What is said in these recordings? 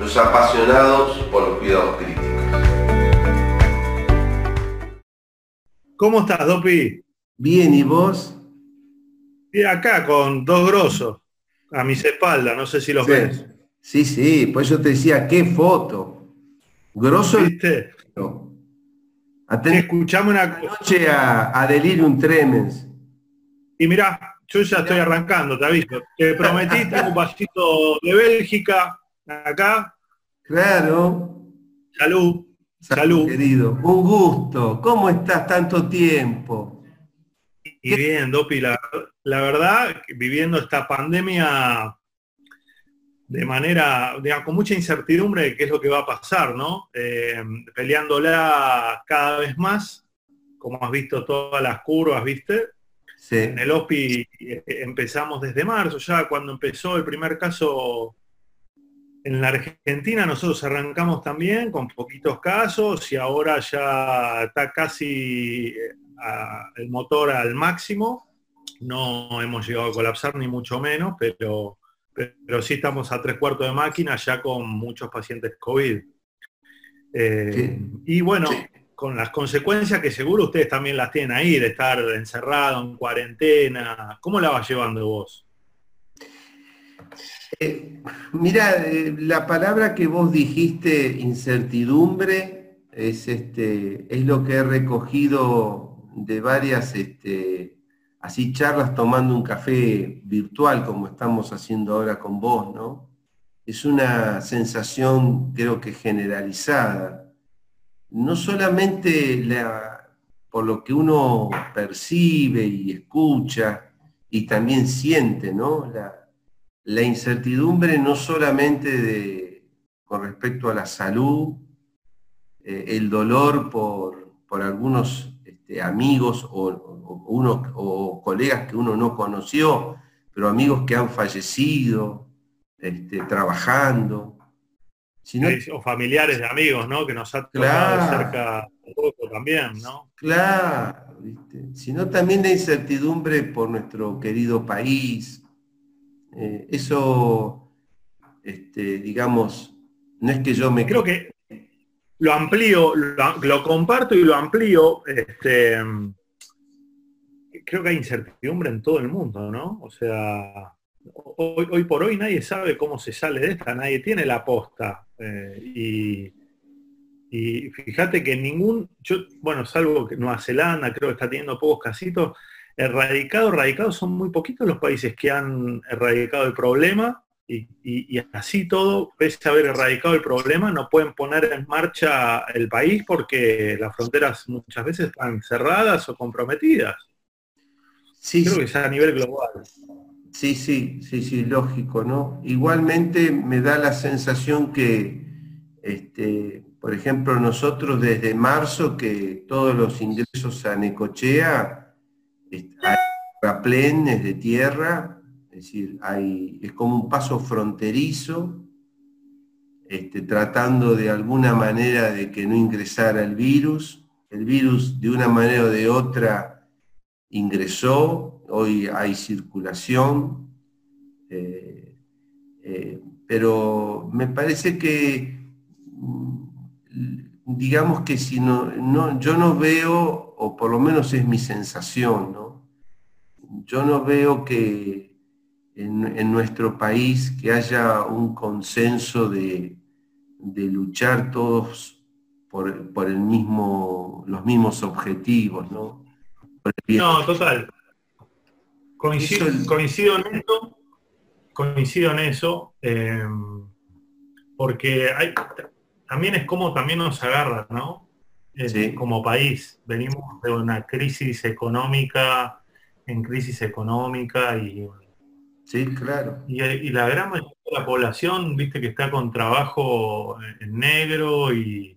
los apasionados por los cuidados críticos. ¿Cómo estás, Dopi? Bien, ¿y vos? Y acá con dos grosos a mis espaldas, no sé si los ves. Sí, sí, pues yo te decía, qué foto. Grosso ¿Viste? Escuchame una noche a, a Delirium Tremens. Y mira, yo ya estoy arrancando, te aviso. Te prometí un vasito de Bélgica acá. Claro. Salud. Salud. Querido, un gusto. ¿Cómo estás tanto tiempo? Y bien, Dopi, la, verdad, viviendo esta pandemia de manera, digamos, con mucha incertidumbre de qué es lo que va a pasar, ¿no? Eh, peleándola cada vez más, como has visto todas las curvas, ¿viste? En el OSPI eh, empezamos desde marzo, ya cuando empezó el primer caso en la Argentina, nosotros arrancamos también con poquitos casos y ahora ya está casi eh, el motor al máximo. No hemos llegado a colapsar ni mucho menos, pero, pero sí estamos a tres cuartos de máquina ya con muchos pacientes COVID. Eh, y bueno, con las consecuencias que seguro ustedes también las tienen ahí, de estar encerrado, en cuarentena. ¿Cómo la vas llevando vos? Eh, mira, eh, la palabra que vos dijiste, incertidumbre, es, este, es lo que he recogido de varias este, así charlas tomando un café virtual como estamos haciendo ahora con vos, ¿no? Es una sensación creo que generalizada no solamente por lo que uno percibe y escucha y también siente, ¿no? La, incertidumbre no solamente con respecto a la salud, eh, el dolor por, algunos este, amigos o, uno, o colegas que uno no conoció, pero amigos que han fallecido este, trabajando, o familiares de amigos, ¿no? Que nos ha tocado cerca un poco también, ¿no? Claro, sino también la incertidumbre por nuestro querido país. Eh, eso, este, digamos, no es que yo me... Creo que lo amplío, lo, comparto y lo amplío, este, creo que hay incertidumbre en todo el mundo, ¿no? O sea, hoy, por hoy nadie sabe cómo se sale de esta, nadie tiene la posta. Eh, y, fíjate que ningún, yo, bueno, salvo que Nueva Zelanda creo que está teniendo pocos casitos, erradicados, erradicados son muy poquitos los países que han erradicado el problema y, así todo, pese a haber erradicado el problema, no pueden poner en marcha el país porque las fronteras muchas veces están cerradas o comprometidas. Sí, Creo que es a nivel global. Sí, sí, sí, sí, lógico, ¿no? Igualmente me da la sensación que, este, por ejemplo, nosotros desde marzo que todos los ingresos a Necochea hay raplenes de tierra, es decir, hay, es como un paso fronterizo, este, tratando de alguna manera de que no ingresara el virus. El virus de una manera o de otra ingresó, hoy hay circulación, eh, eh, pero me parece que, digamos que si no, yo no veo, o por lo menos es mi sensación, ¿no? yo no veo que en, nuestro país que haya un consenso de, luchar todos por, el mismo, los mismos objetivos, ¿no? No, total. Coincido, coincido en eso, coincido en eso, em, porque hay, también es como también nos agarra, ¿no? Como país, venimos de una crisis económica, en crisis económica y... Sí, claro. Y, la gran mayoría la población, viste que está con trabajo en negro y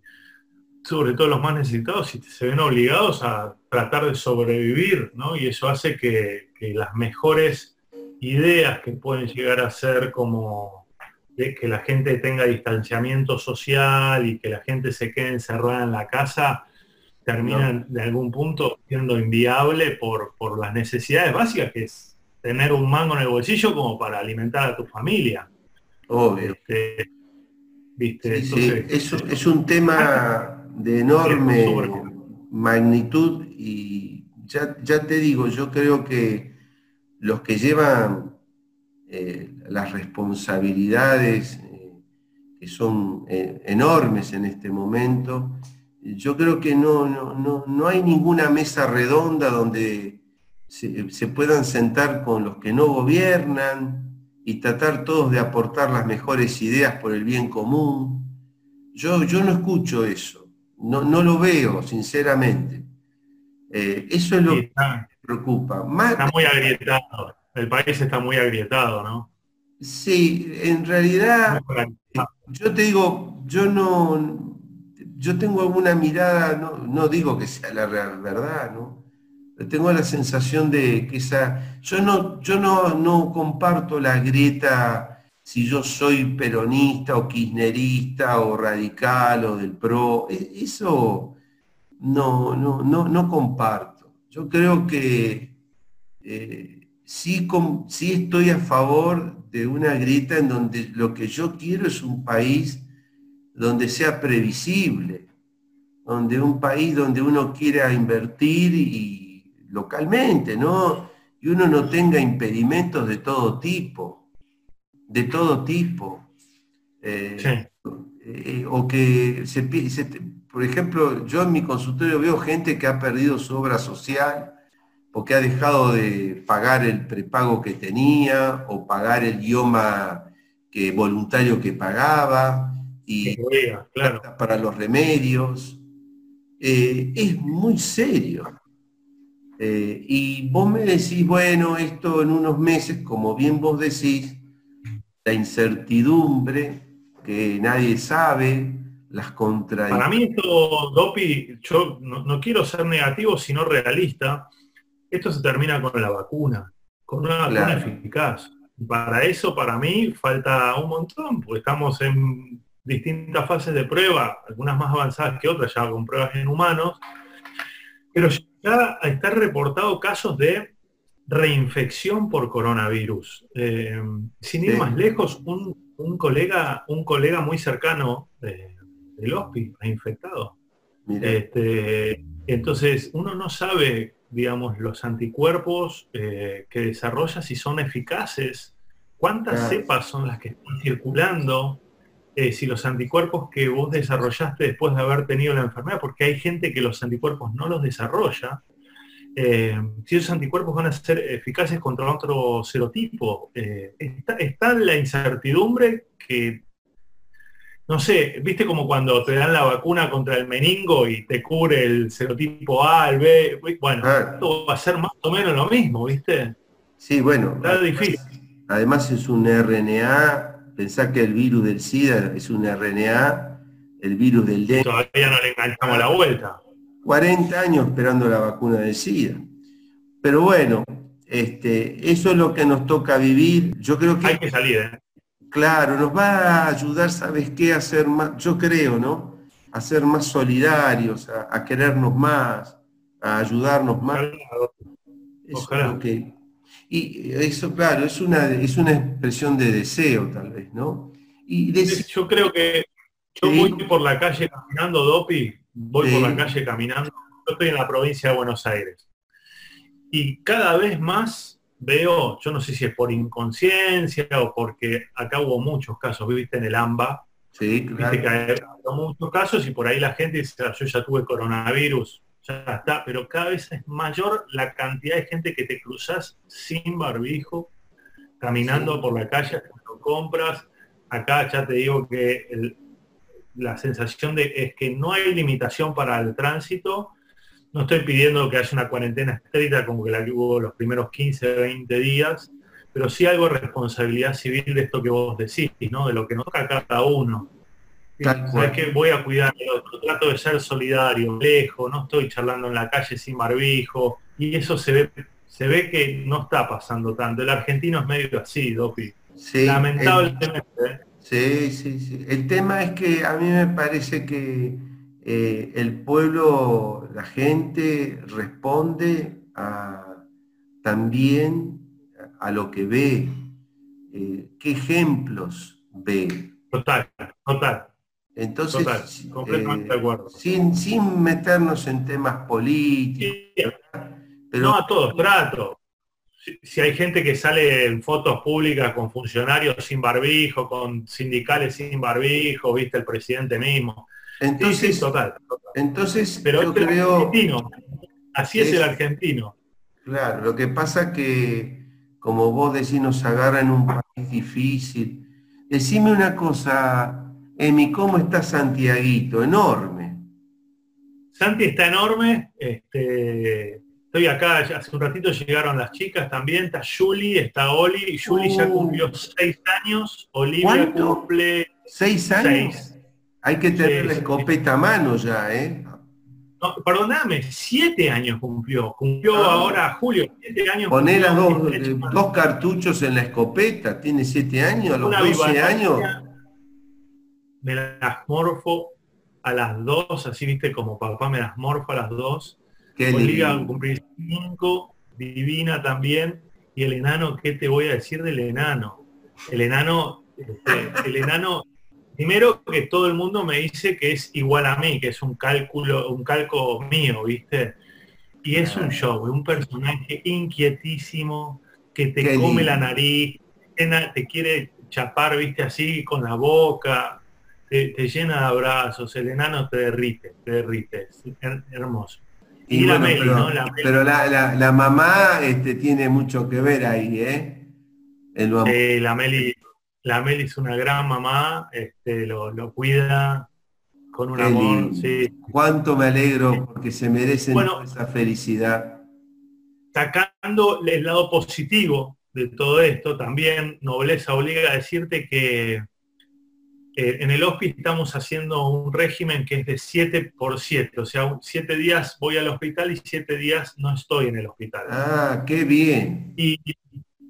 sobre todo los más necesitados se ven obligados a tratar de sobrevivir, ¿no? Y eso hace que, las mejores ideas que pueden llegar a ser como que la gente tenga distanciamiento social y que la gente se quede encerrada en la casa, terminan de algún punto siendo inviable por, por las necesidades básicas que es tener un mango en el bolsillo como para alimentar a tu familia. Obvio. Este, ¿viste? es, un tema de enorme magnitud y ya, ya, te digo, yo creo que los que llevan eh, las responsabilidades eh, que son eh, enormes en este momento, yo creo que no, no, no, hay ninguna mesa redonda donde se, se puedan sentar con los que no gobiernan, y tratar todos de aportar las mejores ideas por el bien común. Yo, yo no escucho eso, no, no lo veo, sinceramente. Eh, eso es lo que me preocupa. está muy agrietado, el país está muy agrietado, ¿no? Sí, en realidad, yo te digo, yo no, yo tengo alguna mirada, no, no digo que sea la real verdad, ¿no? tengo la sensación de que esa, yo no, yo no, no comparto la grieta si yo soy peronista o kirchnerista o radical o del PRO, e, eso no, no, no, no comparto. Yo creo que eh, sí, sí estoy a favor de una grieta en donde lo que yo quiero es un país donde sea previsible, donde un país donde uno quiera invertir y, localmente, ¿no? Y uno no tenga impedimentos de todo tipo, de todo tipo. Eh, eh, o que se, por ejemplo, yo en mi consultorio veo gente que ha perdido su obra social porque ha dejado de pagar el prepago que tenía o pagar el idioma que, voluntario que pagaba y para los remedios. Eh, es muy serio. Eh, y vos me decís, bueno, esto en unos meses, como bien vos decís, la incertidumbre, que nadie sabe, las contradicciones. Para mí esto, Dopi, yo no, quiero ser negativo, sino realista. Esto se termina con la vacuna, con una vacuna eficaz. Para eso, para mí, falta un montón, porque estamos en distintas fases de prueba, algunas más avanzadas que otras, ya con pruebas en humanos, pero ya está reportado casos de reinfección por coronavirus. Eh, sin ir más lejos, un, colega, un colega muy cercano del HOSPI ha infectado. Este, entonces, uno no sabe, digamos, los anticuerpos eh, que desarrolla si son eficaces, cuántas cepas son las que están circulando, eh, si los anticuerpos que vos desarrollaste después de haber tenido la enfermedad, porque hay gente que los anticuerpos no los desarrolla, eh, si esos anticuerpos van a ser eficaces contra otro serotipo. Eh, está, la incertidumbre que, no sé, viste como cuando te dan la vacuna contra el meningo y te cubre el serotipo A, el B, bueno, ah. esto va a ser más o menos lo mismo, ¿viste? Sí, bueno. Está difícil. Además es un RNA Pensá que el virus del SIDA es un RNA, el virus del dengue. Todavía no le enganchamos la vuelta. 40 años esperando la vacuna del SIDA. Pero bueno, este, eso es lo que nos toca vivir. Yo creo que. Hay que salir, ¿eh? Claro, nos va a ayudar, ¿sabes qué? A ser más, yo creo, ¿no? A ser más solidarios, a, querernos más, a ayudarnos más. Ojalá. que, y eso, claro, es una, es una expresión de deseo, tal vez, ¿no? Y Yo creo que yo voy por la calle caminando, Dopi, voy por la calle caminando, yo estoy en la provincia de Buenos Aires. Y cada vez más veo, yo no sé si es por inconsciencia o porque acá hubo muchos casos, viste en el AMBA, sí, claro. que hay muchos casos y por ahí la gente dice, ah, yo ya tuve coronavirus, ya está, pero cada vez es mayor la cantidad de gente que te cruzas sin barbijo, caminando por la calle cuando compras. Acá ya te digo que la sensación de es que no hay limitación para el tránsito. No estoy pidiendo que haya una cuarentena estricta como que la que hubo los primeros 15, 20 días, pero sí algo de responsabilidad civil de esto que vos decís, ¿no? De lo que nos toca a cada uno. Sabes que voy a cuidar trato de ser solidario, lejos, no estoy charlando en la calle sin barbijo, y eso se ve, se ve que no está pasando tanto. El argentino es medio así, Dopi. Lamentablemente. ¿eh? sí, sí, sí. El tema es que a mí me parece que eh, el pueblo, la gente responde también a lo que ve, eh, qué ejemplos ve. Total, total. Entonces, completamente de acuerdo. Sin, sin meternos en temas políticos. pero... No, a todos, trato. Si, hay gente que sale en fotos públicas con funcionarios sin barbijo, con sindicales sin barbijo, viste el presidente mismo. Entonces, total, Entonces, pero yo creo... argentino. Así es, el argentino. Claro, lo que pasa que, como vos decís, nos agarra en un país difícil. Decime una cosa, Emi, ¿cómo está Santiaguito? Enorme. Santi está enorme. Este, estoy acá, hace un ratito llegaron las chicas también. Está Juli, está Oli. Juli ya uh. cumplió seis años. Olivia cumple... ¿Seis años? Hay que tener la escopeta a mano ya, ¿eh? No, perdóname, siete años cumplió. Cumplió ah. ahora Julio, siete años. Poner las dos, dos, cartuchos en la escopeta, tiene siete años, a los 12 años. Me las morfo a las dos, así viste como papá me las morfo a las dos. Olivia cumplir cinco, divina también. Y el enano, ¿qué te voy a decir del enano? El enano, este, el enano Primero que todo el mundo me dice que es igual a mí, que es un cálculo, un calco mío, ¿viste? Y es un show, un personaje inquietísimo, que te come la nariz, te quiere chapar, viste, así con la boca, te, llena de abrazos, el enano te derrite, te derrite, es hermoso. Y, la Meli, pero, ¿no? pero la, mamá este, tiene mucho que ver ahí, ¿eh? la Meli la Meli es una gran mamá, este, lo, cuida con un amor. Cuánto me alegro porque se merecen esa felicidad. Sacando el lado positivo de todo esto, también Nobleza obliga a decirte que eh, en el hospital estamos haciendo un régimen que es de 7 por 7, o sea, 7 días voy al hospital y 7 días no estoy en el hospital. Ah, qué bien. Y,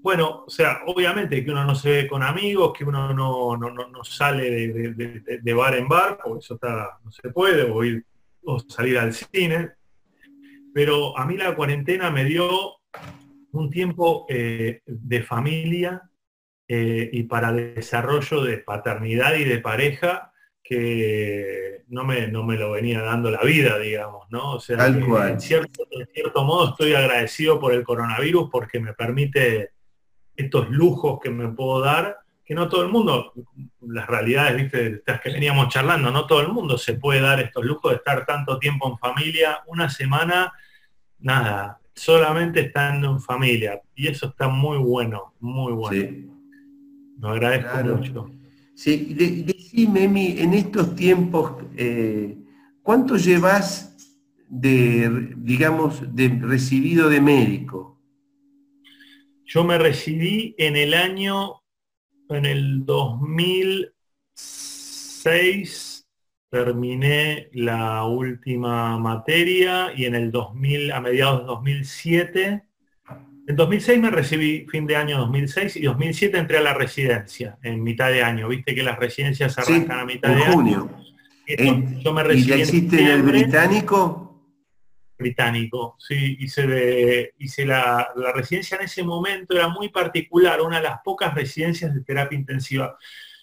bueno, o sea, obviamente que uno no se ve con amigos, que uno no, sale de, bar en bar, porque eso está, no se puede, o, ir, o salir al cine. Pero a mí la cuarentena me dio un tiempo eh, de familia eh, y para desarrollo de paternidad y de pareja que no me, no me lo venía dando la vida, digamos, ¿no? O sea, En, cierto, en cierto modo estoy agradecido por el coronavirus porque me permite estos lujos que me puedo dar, que no todo el mundo, las realidades, viste, las que veníamos charlando, no todo el mundo se puede dar estos lujos de estar tanto tiempo en familia, una semana, nada, solamente estando en familia. Y eso está muy bueno, muy bueno. Sí. Lo agradezco mucho. Sí, decime, en estos tiempos, eh, ¿cuánto llevas de, digamos, de recibido de médico? Yo me recibí en el año, en el 2006, terminé la última materia y en el 2000, a mediados de 2007, en 2006 me recibí fin de año 2006 y 2007 entré a la residencia en mitad de año. Viste que las residencias arrancan a mitad de junio. año. yo me recibí ¿Y ya hiciste en el británico? Británico. Sí, hice, de, hice la, residencia en ese momento, era muy particular, una de las pocas residencias de terapia intensiva.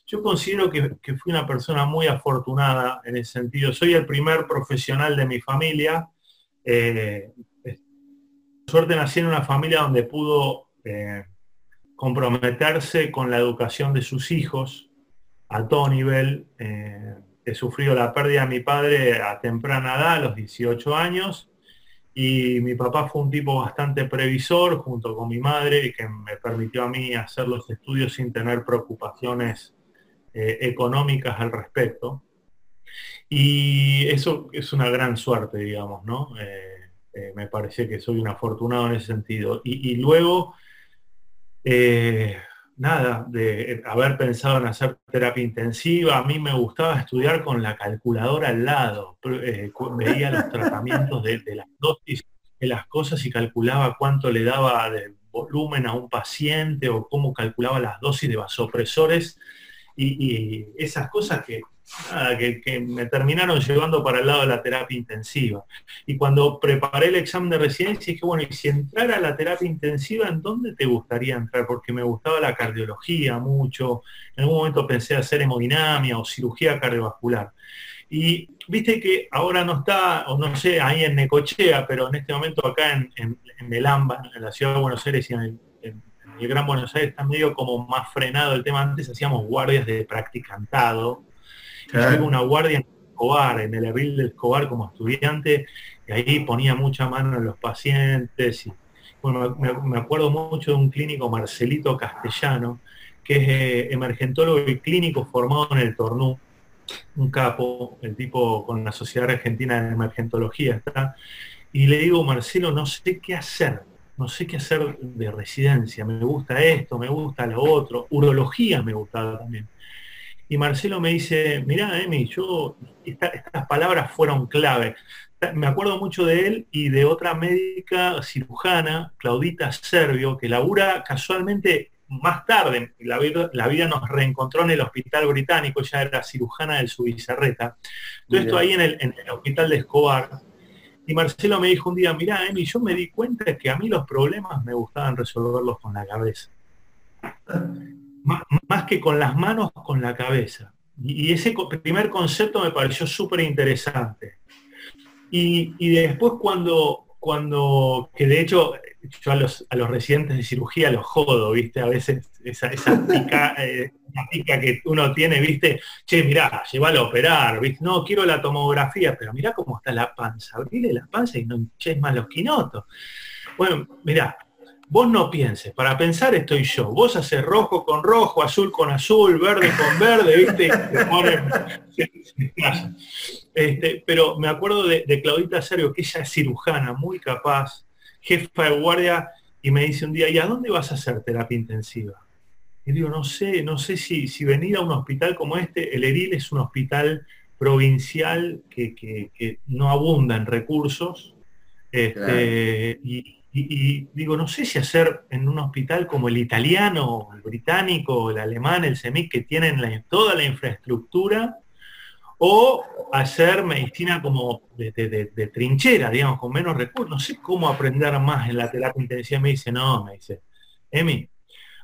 Yo considero que, fui una persona muy afortunada en ese sentido. Soy el primer profesional de mi familia. Eh, suerte nací en una familia donde pudo eh, comprometerse con la educación de sus hijos a todo nivel. Eh, he sufrido la pérdida de mi padre a temprana edad, a los 18 años, y mi papá fue un tipo bastante previsor junto con mi madre que me permitió a mí hacer los estudios sin tener preocupaciones eh, económicas al respecto. Y eso es una gran suerte, digamos, ¿no? Eh, eh, me parece que soy un afortunado en ese sentido. Y, luego, nada, de haber pensado en hacer terapia intensiva, a mí me gustaba estudiar con la calculadora al lado, eh, veía los tratamientos de, las dosis de las cosas y calculaba cuánto le daba de volumen a un paciente o cómo calculaba las dosis de vasopresores. Y esas cosas que que, me terminaron llevando para el lado de la terapia intensiva. Y cuando preparé el examen de residencia, dije, bueno, y si entrara a la terapia intensiva, ¿en dónde te gustaría entrar? Porque me gustaba la cardiología mucho. En algún momento pensé hacer hemodinamia o cirugía cardiovascular. Y viste que ahora no está, o no sé, ahí en Necochea, pero en este momento acá en, en, el AMBA, en la ciudad de Buenos Aires y en el, en el Gran Buenos Aires está medio como más frenado el tema. Antes hacíamos guardias de practicantado, Claro. una guardia en Escobar, en el abril del Escobar como estudiante, y ahí ponía mucha mano en los pacientes. Y, bueno, me, acuerdo mucho de un clínico, Marcelito Castellano, que es eh, emergentólogo y clínico formado en el Tornú, un capo, el tipo con la Sociedad Argentina de Emergentología está, y le digo, Marcelo, no sé qué hacer, no sé qué hacer de residencia, me gusta esto, me gusta lo otro, urología me gustaba también. Y Marcelo me dice, mirá, Emi, yo, estas palabras fueron clave. Me acuerdo mucho de él y de otra médica cirujana, Claudita Servio, que labura casualmente más tarde, la vida, nos reencontró en el hospital británico, ya era cirujana del Subizarreta. Todo esto ahí en el, en el, hospital de Escobar. Y Marcelo me dijo un día, mirá, Emi, yo me di cuenta que a mí los problemas me gustaban resolverlos con la cabeza más, que con las manos, con la cabeza. Y, ese primer concepto me pareció súper interesante. Y, después cuando, cuando, que de hecho yo a los, a los residentes de cirugía los jodo, ¿viste? A veces esa, esa pica, eh, pica, que uno tiene, ¿viste? Che, mirá, llévalo a operar, ¿viste? No, quiero la tomografía, pero mirá cómo está la panza, abrile la panza y no hinches más los quinotos. Bueno, mirá, Vos no pienses, para pensar estoy yo. Vos haces rojo con rojo, azul con azul, verde con verde, ¿viste? este, pero me acuerdo de, Claudita Serio, que ella es cirujana, muy capaz, jefa de guardia, y me dice un día, ¿y a dónde vas a hacer terapia intensiva? Y digo, no sé, no sé si, si venir a un hospital como este, el Eril es un hospital provincial que, no abunda en recursos, este, y, y, digo, no sé si hacer en un hospital como el italiano, el británico, el alemán, el SEMIC, que tienen toda la infraestructura, o hacer medicina como de, trinchera, digamos, con menos recursos. No sé cómo aprender más en la terapia intensiva. Me dice, no, me dice, Emi,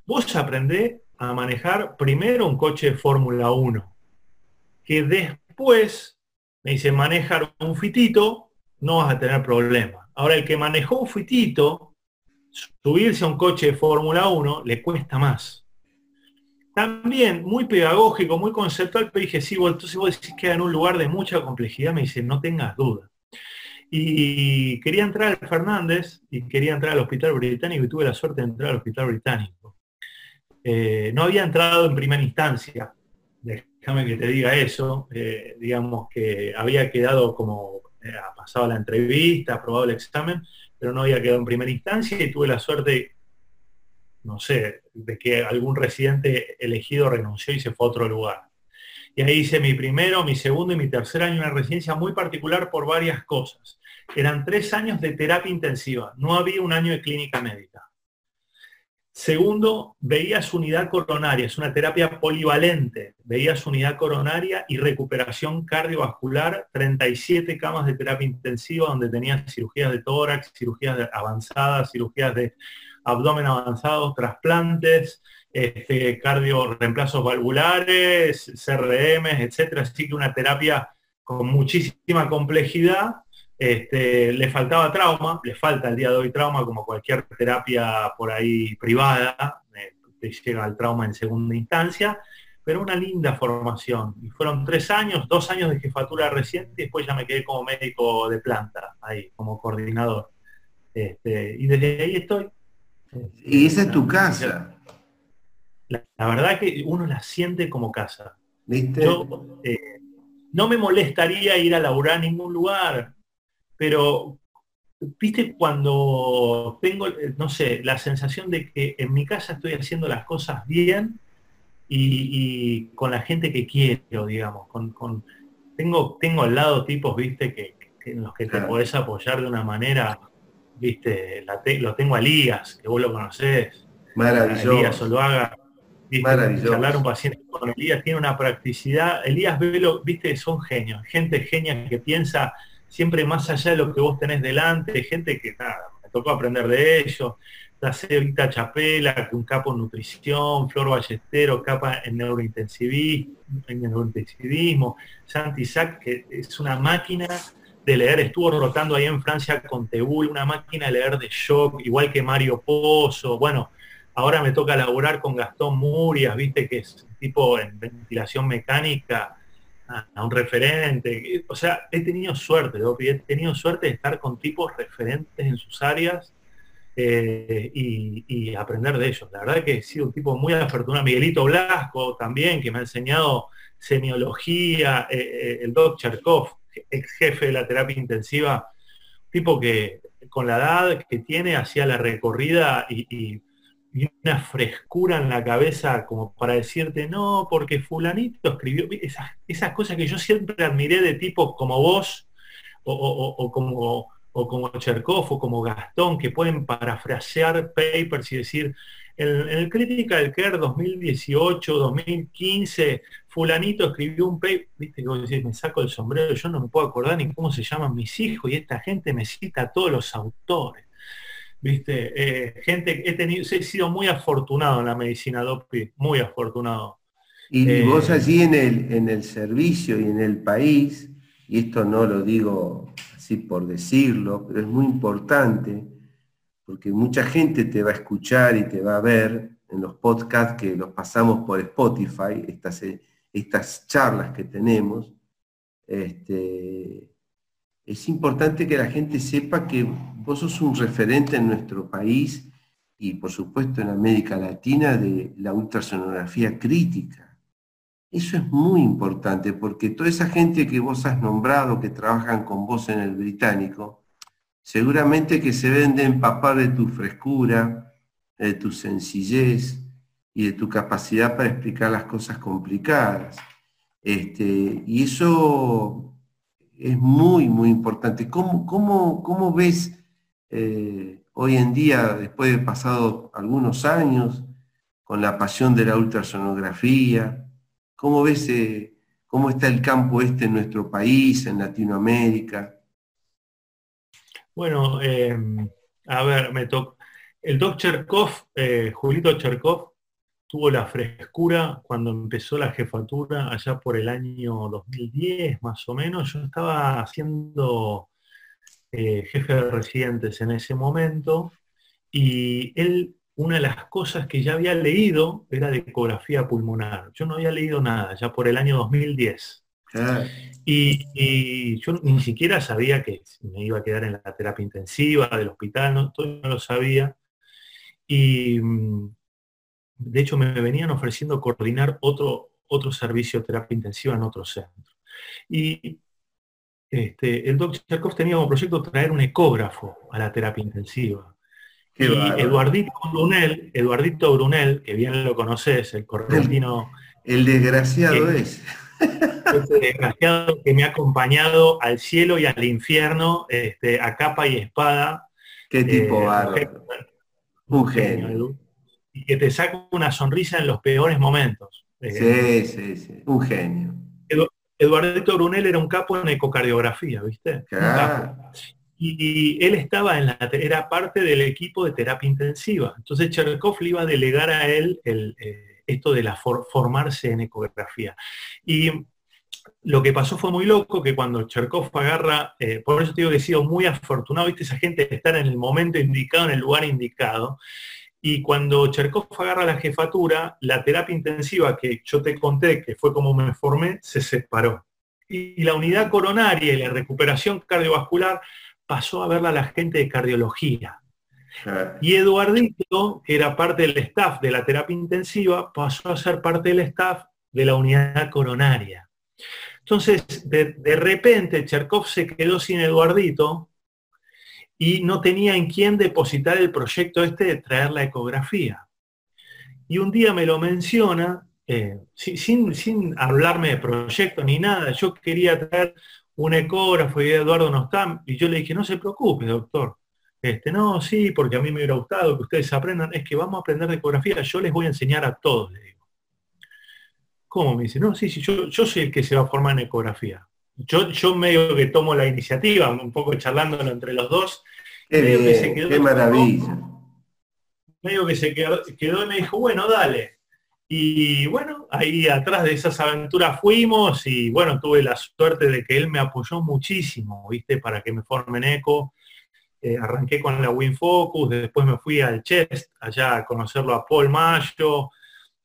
vos aprendés a manejar primero un coche de Fórmula 1, que después, me dice, manejar un fitito, no vas a tener problemas Ahora, el que manejó un fitito, subirse a un coche de Fórmula 1 le cuesta más. También muy pedagógico, muy conceptual, pero dije, sí, entonces vos decís que en un lugar de mucha complejidad, me dice, no tengas duda. Y quería entrar al Fernández y quería entrar al Hospital Británico y tuve la suerte de entrar al Hospital Británico. Eh, no había entrado en primera instancia, déjame que te diga eso, eh, digamos que había quedado como ha pasado la entrevista, aprobado el examen, pero no había quedado en primera instancia y tuve la suerte, no sé, de que algún residente elegido renunció y se fue a otro lugar. Y ahí hice mi primero, mi segundo y mi tercer año en una residencia muy particular por varias cosas. Eran tres años de terapia intensiva, no había un año de clínica médica. Segundo, veía su unidad coronaria, es una terapia polivalente, veía su unidad coronaria y recuperación cardiovascular, 37 camas de terapia intensiva donde tenía cirugías de tórax, cirugías avanzadas, cirugías de abdomen avanzado, trasplantes, este, cardio, reemplazos valvulares, CRM, etcétera. Así que una terapia con muchísima complejidad este, le faltaba trauma, le falta el día de hoy trauma como cualquier terapia por ahí privada, te llega al trauma en segunda instancia, pero una linda formación. Y fueron tres años, dos años de jefatura reciente y después ya me quedé como médico de planta, ahí, como coordinador. Este, y desde ahí estoy. Y esa es tu casa. La, verdad que uno la siente como casa. Yo, eh, no me molestaría ir a laburar a ningún lugar pero viste cuando tengo, no sé, la sensación de que en mi casa estoy haciendo las cosas bien y, con la gente que quiero, digamos, con, tengo, tengo al lado tipos, viste, que, en los que te podés apoyar de una manera, viste, lo tengo a Elías, que vos lo conocés. Maravilloso. Elías Oluaga, Maravilloso. Hablar un paciente con Elías tiene una practicidad. Elías Velo, viste, son genios, gente genia que piensa siempre más allá de lo que vos tenés delante, gente que nada, me tocó aprender de ellos. La Cevita Chapela, un capo en nutrición, Flor Ballestero, capa en neurointensivismo, en Santi Sack, que es una máquina de leer, estuvo rotando ahí en Francia con Tebull, una máquina de leer de shock, igual que Mario Pozo, bueno, ahora me toca laburar con Gastón Murias, viste que es tipo en ventilación mecánica, a, un referente. O sea, he tenido suerte, he tenido suerte de estar con tipos referentes en sus áreas eh, y, aprender de ellos. La verdad que he sido un tipo muy afortunado. Miguelito Blasco también, que me ha enseñado semiología, eh, eh, el Doc Cherkov, ex jefe de la terapia intensiva, tipo que con la edad que tiene hacía la recorrida y y una frescura en la cabeza como para decirte, no, porque fulanito escribió esas, cosas que yo siempre admiré de tipos como vos, o, como, o como Cherkov, o como Gastón, que pueden parafrasear papers y decir, en, el Crítica del Care 2018, 2015, fulanito escribió un paper, viste que vos me saco el sombrero, yo no me puedo acordar ni cómo se llaman mis hijos, y esta gente me cita a todos los autores. ¿Viste? Eh, gente, he, tenido, he sido muy afortunado en la medicina DOPI, muy afortunado. Y, eh, vos allí en el, en el servicio y en el país, y esto no lo digo así por decirlo, pero es muy importante, porque mucha gente te va a escuchar y te va a ver en los podcasts que los pasamos por Spotify, estas, estas charlas que tenemos. Este, es importante que la gente sepa que vos sos un referente en nuestro país y por supuesto en América Latina de la ultrasonografía crítica. Eso es muy importante porque toda esa gente que vos has nombrado, que trabajan con vos en el británico, seguramente que se ven de empapar de tu frescura, de tu sencillez y de tu capacidad para explicar las cosas complicadas. Este, y eso es muy, muy importante. ¿Cómo, cómo, cómo ves eh, hoy en día, después de pasado algunos años, con la pasión de la ultrasonografía, cómo ves eh, cómo está el campo este en nuestro país, en Latinoamérica? Bueno, em, a ver, me toca. El doc Cherkov, eh, Julito Cherkov, tuvo la frescura cuando empezó la jefatura allá por el año 2010 más o menos. Yo estaba haciendo eh, jefe de residentes en ese momento y él, una de las cosas que ya había leído era de ecografía pulmonar. Yo no había leído nada, ya por el año 2010. Y, yo ni siquiera sabía que me iba a quedar en la terapia intensiva del hospital, no, todo no lo sabía. Y mm, de hecho, me venían ofreciendo coordinar otro, otro servicio de terapia intensiva en otro centro. Y este, el doctor Charkov tenía como proyecto traer un ecógrafo a la terapia intensiva. y Eduardito Brunel, Eduardito Brunel, que bien lo conoces, el correntino. El, desgraciado es. Ese desgraciado que me ha acompañado al cielo y al infierno, este, a capa y espada. Qué tipo eh, bárbaro. Un genio y que te saca una sonrisa en los peores momentos. Sí, sí, sí, un genio. Eduardito Brunel era un capo en ecocardiografía, ¿viste? Y, él estaba en la, era parte del equipo de terapia intensiva. Entonces Cherkov le iba a delegar a él el, eh, esto de la formarse en ecografía. Y lo que pasó fue muy loco, que cuando Cherkov agarra, eh, por eso te digo que he sido muy afortunado, viste, esa gente de estar en el momento indicado, en el lugar indicado. Y cuando Cherkov agarra la jefatura, la terapia intensiva que yo te conté, que fue como me formé, se separó. Y la unidad coronaria y la recuperación cardiovascular pasó a verla a la gente de cardiología. Y Eduardito, que era parte del staff de la terapia intensiva, pasó a ser parte del staff de la unidad coronaria. Entonces, de, de repente, Cherkov se quedó sin Eduardito y no tenía en quién depositar el proyecto este de traer la ecografía. Y un día me lo menciona, eh, sin, sin, hablarme de proyecto ni nada, yo quería traer un ecógrafo y Eduardo no está, y yo le dije, no se preocupe, doctor. Este, no, sí, porque a mí me hubiera gustado que ustedes aprendan, es que vamos a aprender de ecografía, yo les voy a enseñar a todos, le digo. ¿Cómo? Me dice, no, sí, sí, yo, yo soy el que se va a formar en ecografía. Yo, yo medio que tomo la iniciativa, un poco charlándolo entre los dos. Qué, maravilla. Medio que se quedó, quedó y me dijo, bueno, dale. Y bueno, ahí atrás de esas aventuras fuimos y bueno, tuve la suerte de que él me apoyó muchísimo, ¿viste? Para que me formen eco. Eh, arranqué con la WinFocus, después me fui al Chest, allá a conocerlo a Paul Mayo,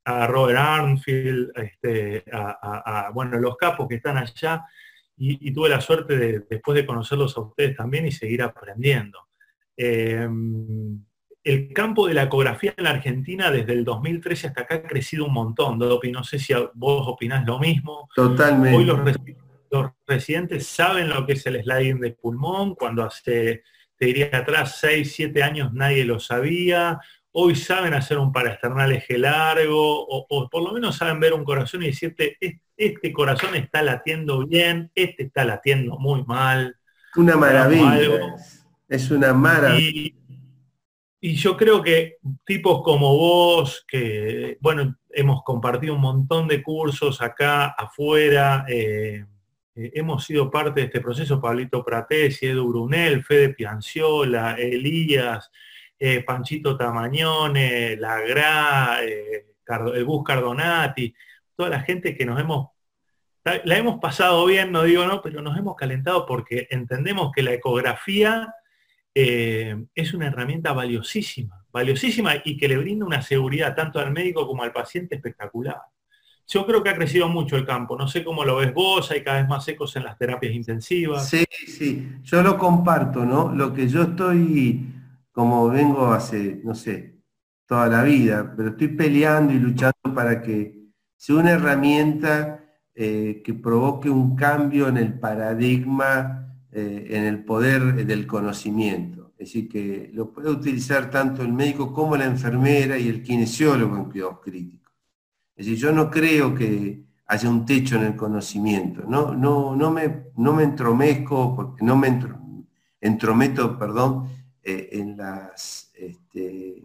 a Robert Arnfield, este, a, bueno, los capos que están allá y, tuve la suerte de, después de conocerlos a ustedes también y seguir aprendiendo. Em, el campo de la ecografía en la Argentina desde el 2013 hasta acá ha crecido un montón, Dopi. No sé si vos opinás lo mismo. Totalmente. Hoy los, los, residentes saben lo que es el sliding de pulmón, cuando hace, te diría atrás, 6, 7 años nadie lo sabía hoy saben hacer un paraesternal eje largo, o, por lo menos saben ver un corazón y decirte, este, corazón está latiendo bien, este está latiendo muy mal. Una maravilla. Es una maravilla. Y, yo creo que tipos como vos, que, bueno, hemos compartido un montón de cursos acá, afuera, eh, eh, hemos sido parte de este proceso, Pablito Pratesi, Edu Brunel, Fede Pianciola, Elías, eh, Panchito Tamañone, La eh, el Bus Cardonati, toda la gente que nos hemos, la hemos pasado bien, no digo no, pero nos hemos calentado porque entendemos que la ecografía eh, es una herramienta valiosísima, valiosísima y que le brinda una seguridad tanto al médico como al paciente espectacular. Yo creo que ha crecido mucho el campo, no sé cómo lo ves vos, hay cada vez más ecos en las terapias intensivas. Sí, sí, yo lo comparto, ¿no? Lo que yo estoy como vengo hace, no sé, toda la vida, pero estoy peleando y luchando para que sea una herramienta eh, que provoque un cambio en el paradigma, eh, en el poder del conocimiento. Es decir, que lo puede utilizar tanto el médico como la enfermera y el kinesiólogo en cuidados críticos. Es decir, yo no creo que haya un techo en el conocimiento, no, no, no, me, no me entromezco, porque no me entrometo, perdón, eh, en las este,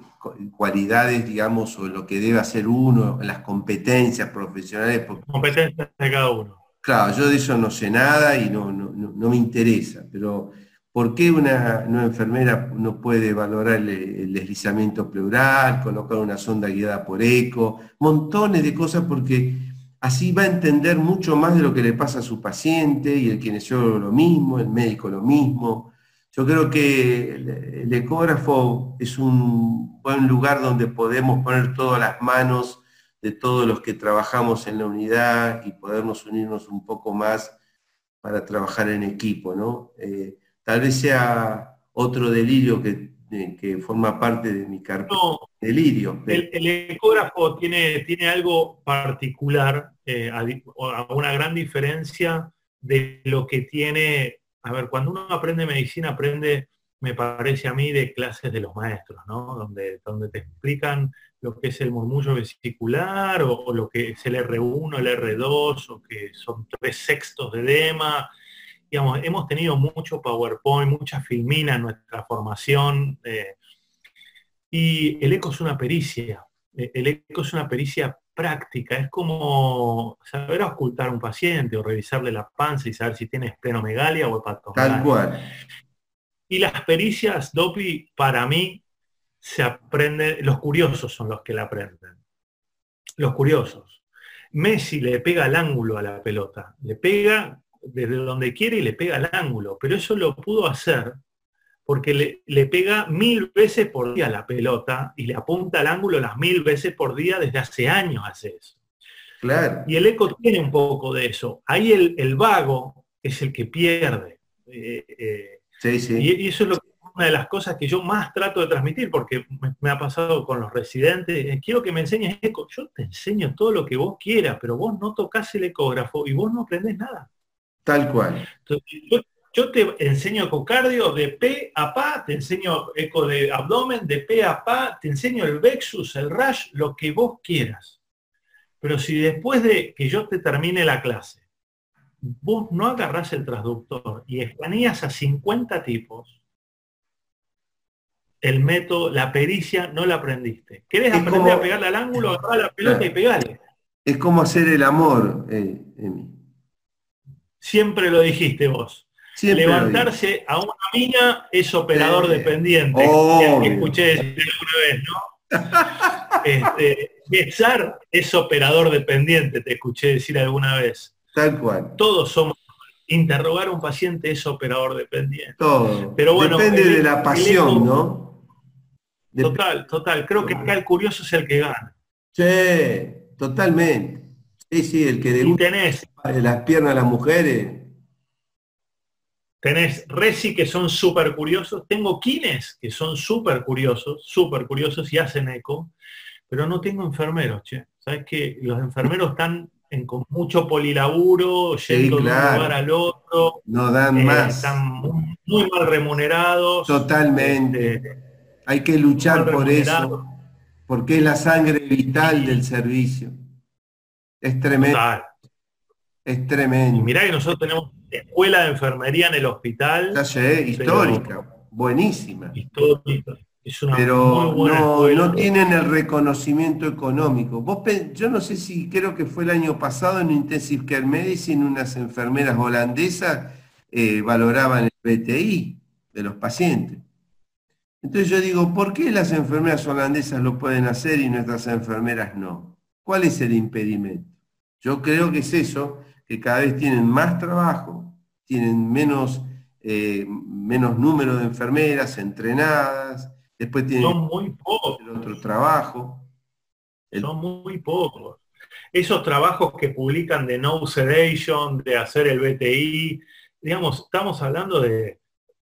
cualidades, digamos, o lo que debe hacer uno, en las competencias profesionales. Competencias de cada uno. Claro, yo de eso no sé nada y no, no, me interesa, pero ¿por qué una, enfermera no puede valorar el, deslizamiento pleural, colocar una sonda guiada por eco, montones de cosas porque así va a entender mucho más de lo que le pasa a su paciente y el kinesiólogo lo mismo, el médico lo mismo. Yo creo que el, ecógrafo es un buen lugar donde podemos poner todas las manos de todos los que trabajamos en la unidad y podernos unirnos un poco más para trabajar en equipo, ¿no? Eh, tal vez sea otro delirio que, que forma parte de mi carpeta. No, delirio. El, ecógrafo tiene, tiene algo particular, eh, una gran diferencia de lo que tiene a ver, cuando uno aprende medicina, aprende, me parece a mí, de clases de los maestros, ¿no? Donde, donde te explican lo que es el murmullo vesicular o, lo que es el R1, el R2, o que son tres sextos de edema. Digamos, hemos tenido mucho PowerPoint, mucha filmina en nuestra formación. Eh, y el eco es una pericia. Eh, el eco es una pericia práctica, es como saber ocultar a un paciente o revisarle la panza y saber si tiene esplenomegalia o hepatomegalia. Tal cual. Y las pericias DOPI, para mí, se aprenden, los curiosos son los que la aprenden. Los curiosos. Messi le pega al ángulo a la pelota, le pega desde donde quiere y le pega al ángulo, pero eso lo pudo hacer porque le, pega mil veces por día la pelota y le apunta al ángulo las mil veces por día desde hace años hace eso. Claro. Y el eco tiene un poco de eso. Ahí el, vago es el que pierde. Eh, eh, sí, sí. Y, eso es una de las cosas que yo más trato de transmitir, porque me, ha pasado con los residentes. Eh, quiero que me enseñes eco. Yo te enseño todo lo que vos quieras, pero vos no tocas el ecógrafo y vos no aprendés nada. Tal cual. Entonces, Yo te enseño ecocardio de P a PA, te enseño eco de abdomen de P a PA, te enseño el Vexus, el Rush, lo que vos quieras. Pero si después de que yo te termine la clase, vos no agarrás el transductor y escaneas a 50 tipos, el método, la pericia, no la aprendiste. ¿Querés aprender a pegarle al ángulo? Agarra la pelota y pegale. Es como hacer el amor, eh, Siempre lo dijiste vos. Levantarse a una mina es operador dependiente. Que escuché decir alguna vez, ¿no? este, es operador dependiente, te escuché decir alguna vez. Tal cual. Todos somos. Interrogar a un paciente es operador dependiente. Todo. Pero bueno, Depende de la pasión, ¿no? Total, total. Creo que acá el curioso es el que gana. Sí, totalmente. Sí, sí, el que tenés las piernas a las mujeres. Tenés Resi que son súper curiosos, tengo Kines que son súper curiosos, súper curiosos y hacen eco, pero no tengo enfermeros, che. Sabes que los enfermeros están en, con mucho polilaburo, yendo de un lugar al otro. No dan eh, más. Están muy, mal remunerados. Totalmente. Este, Hay que luchar por eso, porque es la sangre vital del servicio. Es tremendo. Es tremendo. mirá que nosotros tenemos escuela de enfermería en el hospital. Ya sé, histórica, buenísima. Histórica pero no, tienen el reconocimiento económico. Vos, yo no sé si creo que fue el año pasado en Intensive Care Medicine unas enfermeras holandesas eh, valoraban el BTI de los pacientes. Entonces yo digo, ¿por qué las enfermeras holandesas lo pueden hacer y nuestras enfermeras no? ¿Cuál es el impedimento? Yo creo que es eso, que cada vez tienen más trabajo, tienen menos, eh, menos número de enfermeras entrenadas, Después tiene Son muy pocos. el otro trabajo. Son muy pocos. Esos trabajos que publican de no sedation, de hacer el BTI, digamos, estamos hablando de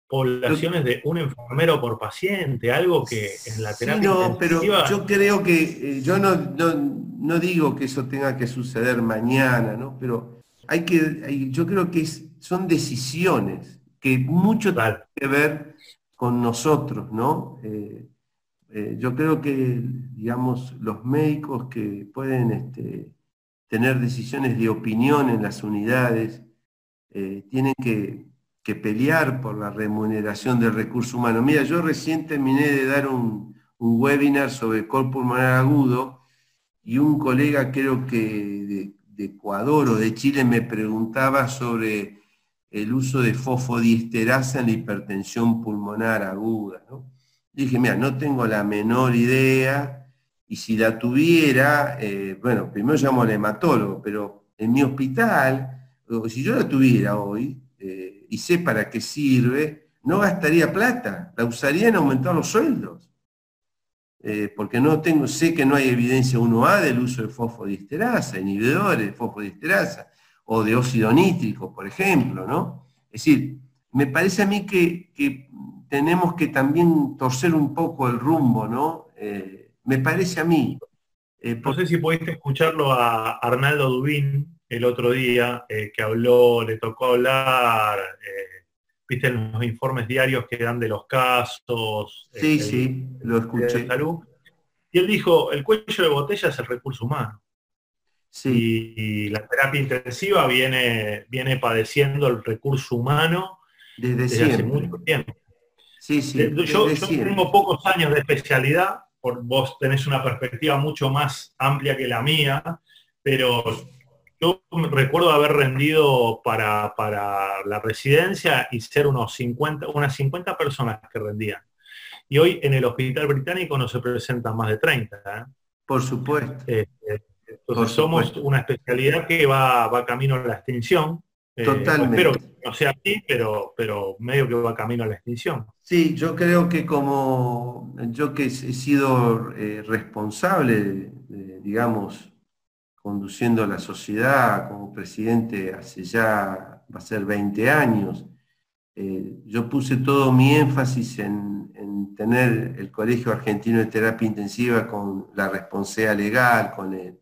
poblaciones de un enfermero por paciente, algo que en la terapia no, pero yo creo que, eh, yo no, no, digo que eso tenga que suceder mañana, ¿no? Pero hay que, yo creo que son decisiones que mucho tienen que ver con nosotros, ¿no? Eh, eh, yo creo que, digamos, los médicos que pueden este, tener decisiones de opinión en las unidades eh, tienen que, pelear por la remuneración del recurso humano. Mira, yo recién terminé de dar un, webinar sobre pulmonar agudo y un colega, creo que de, de Ecuador o de Chile, me preguntaba sobre el uso de fosfodiesterasa en la hipertensión pulmonar aguda. Dije, mira, no tengo la menor idea, y si la tuviera, eh, bueno, primero llamo al hematólogo, pero en mi hospital, si yo la tuviera hoy, eh, y sé para qué sirve, no gastaría plata, la usaría en aumentar los sueldos. Eh, porque no tengo, sé que no hay evidencia 1A del uso de fosfodiesterasa, inhibidores de fosfodiesterasa o de óxido nítrico, por ejemplo, ¿no? Es decir, me parece a mí que, tenemos que también torcer un poco el rumbo, ¿no? Eh, me parece a mí. Eh, no sé si pudiste escucharlo a Arnaldo Dubín el otro día, que habló, le tocó hablar, viste en los informes diarios que dan de los casos. Sí, sí, lo escuché. Y él dijo, el cuello de botella es el recurso humano. Y la terapia intensiva viene, viene padeciendo el recurso humano desde, hace mucho tiempo. Sí, sí, yo, tengo pocos años de especialidad, por, vos tenés una perspectiva mucho más amplia que la mía, pero yo recuerdo haber rendido para, para la residencia y ser unos 50, unas 50 personas que rendían. Y hoy en el hospital británico no se presentan más de 30. ¿eh? Por supuesto. Eh, eh, entonces somos una especialidad que va, va camino a la extinción. Eh, Totalmente. Espero que no sea así, pero, pero medio que va camino a la extinción. Sí, yo creo que como yo que he sido eh, responsable, digamos, conduciendo la sociedad como presidente hace ya, va a ser 20 años, eh, yo puse todo mi énfasis en, en, tener el Colegio Argentino de Terapia Intensiva con la responsabilidad legal, con el,